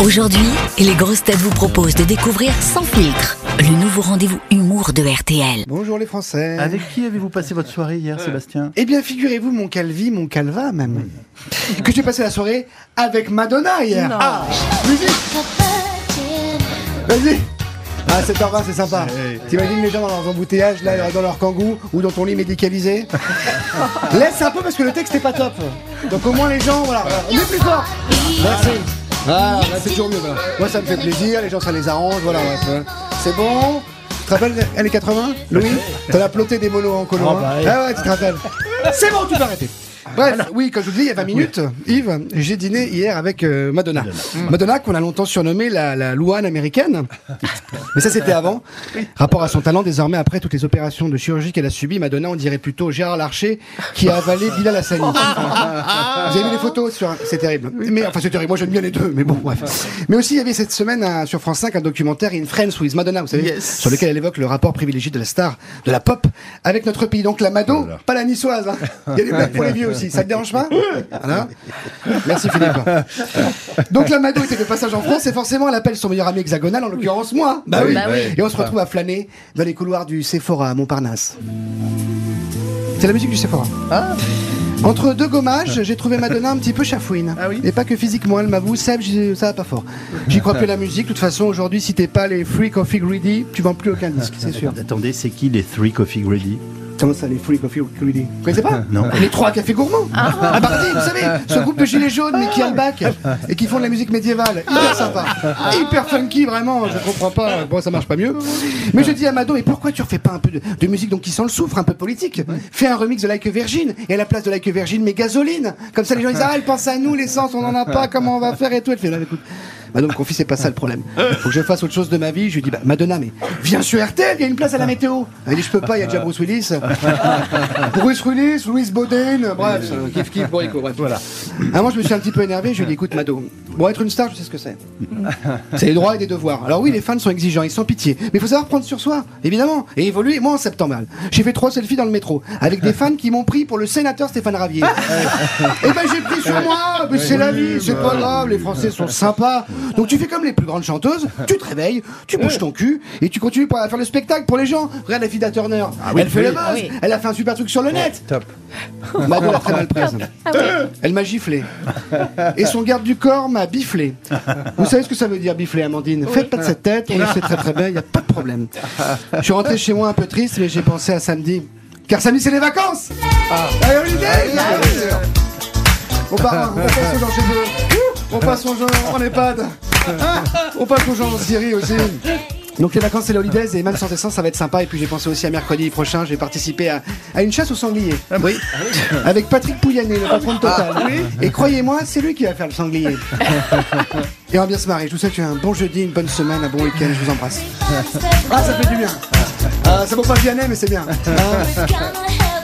Aujourd'hui, les grosses têtes vous proposent de découvrir Sans filtre, le nouveau rendez-vous humour de RTL. Bonjour les Français. Avec qui avez-vous passé votre soirée hier, Sébastien Eh bien, figurez-vous, mon calvi, mon calva même, que j'ai passé la soirée avec Madonna hier. Ah, musique Vas-y ah, 7h20, c'est sympa. T'imagines les gens dans leurs embouteillages, là, dans leur kangou ou dans ton lit médicalisé Laisse un peu parce que le texte est pas top. Donc au moins les gens, voilà, voilà. on est plus fort. Merci. Ah, bah, c'est toujours mieux. Voilà. Moi, ça me fait plaisir, les gens, ça les arrange. Voilà, ouais, ouais. C'est bon. Tu te rappelles années 80 Louis T'as la ploté des monos en colo. Oh, hein bah, ouais. ah ouais, tu te rappelles. C'est bon, tu peux arrêter. Bref, oui, comme je vous dis, il y a 20 minutes, Yves, j'ai dîné hier avec euh, Madonna. Madonna, qu'on a longtemps surnommée la, la Louane américaine. Mais ça, c'était avant. Rapport à son talent, désormais, après toutes les opérations de chirurgie qu'elle a subies, Madonna, on dirait plutôt Gérard Larcher qui a avalé Bilal Hassani. Vous avez vu les photos sur C'est terrible. Mais enfin, c'est terrible. Moi, j'aime bien les deux. Mais bon, bref. Mais aussi, il y avait cette semaine un- sur France 5 un documentaire In Friends with Madonna, vous savez, Yes. sur lequel elle évoque le rapport privilégié de la star de la pop avec notre pays. Donc la Mado, pas la niçoise. hein. Il y a des blagues pour les vieux aussi. Ça te dérange pas Voilà. Merci Philippe. Donc la Mado était de passage en France et forcément elle appelle son meilleur ami hexagonal, en l'occurrence moi. Bah oui. Bah oui. Et on se retrouve à flâner dans les couloirs du Sephora à Montparnasse. C'est la musique du Sephora. Entre deux gommages, j'ai trouvé Madonna un petit peu chafouine. Ah oui Et pas que physiquement, elle m'avoue, Seb, ça va pas fort. J'y crois plus la musique. De toute façon, aujourd'hui, si t'es pas les Free Coffee Greedy, tu vends plus aucun disque, c'est sûr. Attendez, c'est qui les Three Coffee Greedy? Comment ça, les Free Coffee Vous connaissez pas Non. Les trois cafés gourmands À Bardi, vous savez, ce groupe de gilets jaunes, mais qui a le bac, et qui font de la musique médiévale. Hyper sympa. Hyper funky, vraiment, je comprends pas. Bon, ça marche pas mieux. Mais je dis à Mado, mais pourquoi tu refais pas un peu de, de musique donc qui sent le soufre, un peu politique Fais un remix de Like a Virgin, et à la place de Like a Virgin, mais gasoline. Comme ça, les gens disent, ah, elle pense à nous, l'essence, on en a pas, comment on va faire et tout. Elle fait, non, écoute. Madame me confie, c'est pas ça le problème. Faut que je fasse autre chose de ma vie. Je lui dis, bah, Madonna, mais viens sur RTL, il y a une place à la météo. Elle dit, je peux pas, il y a déjà Bruce Willis. Bruce Willis, Louis Boden, bref, kiff kiff, bref. Voilà. Un moment, je me suis un petit peu énervé, je lui ai dit, écoute, Mado, bon, être une star, je sais ce que c'est. C'est des droits et des devoirs. Alors oui, les fans sont exigeants, ils sont pitié. Mais il faut savoir prendre sur soi, évidemment, et évoluer. Moi, en septembre, j'ai fait trois selfies dans le métro, avec des fans qui m'ont pris pour le sénateur Stéphane Ravier. et ben, j'ai pris sur moi, mais c'est la vie, c'est pas grave, les Français sont sympas. Donc tu fais comme les plus grandes chanteuses, tu te réveilles, tu bouges ton cul, et tu continues pour- à faire le spectacle pour les gens. Regarde la fille d'A Turner. elle fait le buzz, Ah elle a fait un super truc sur le net. Top. Mado l'a très mal prise. Elle m'a giflé. Et son garde du corps m'a biflé. Vous savez ce que ça veut dire bifler, Amandine Faites pas de cette tête, on le sait très très bien, il n'y a pas de problème. Je suis rentré chez moi un peu triste, mais j'ai pensé à samedi. Car samedi, c'est les vacances Ah, Allez, holiday bien sûr. On part, on passe aux gens chez eux. On passe aux gens en EHPAD. On passe aux gens en Syrie aussi. Donc les vacances c'est holidays et même sans essence ça va être sympa et puis j'ai pensé aussi à mercredi prochain je vais participer à, à une chasse au sanglier. Oui. Avec Patrick Pouyanné le patron de Total. Et croyez-moi c'est lui qui va faire le sanglier. Et on va bien se marrer. Je vous souhaite un bon jeudi, une bonne semaine, un bon week-end. Je vous embrasse. Ah ça fait du bien. Ah, ça vaut pas Vianney mais c'est bien. Ah.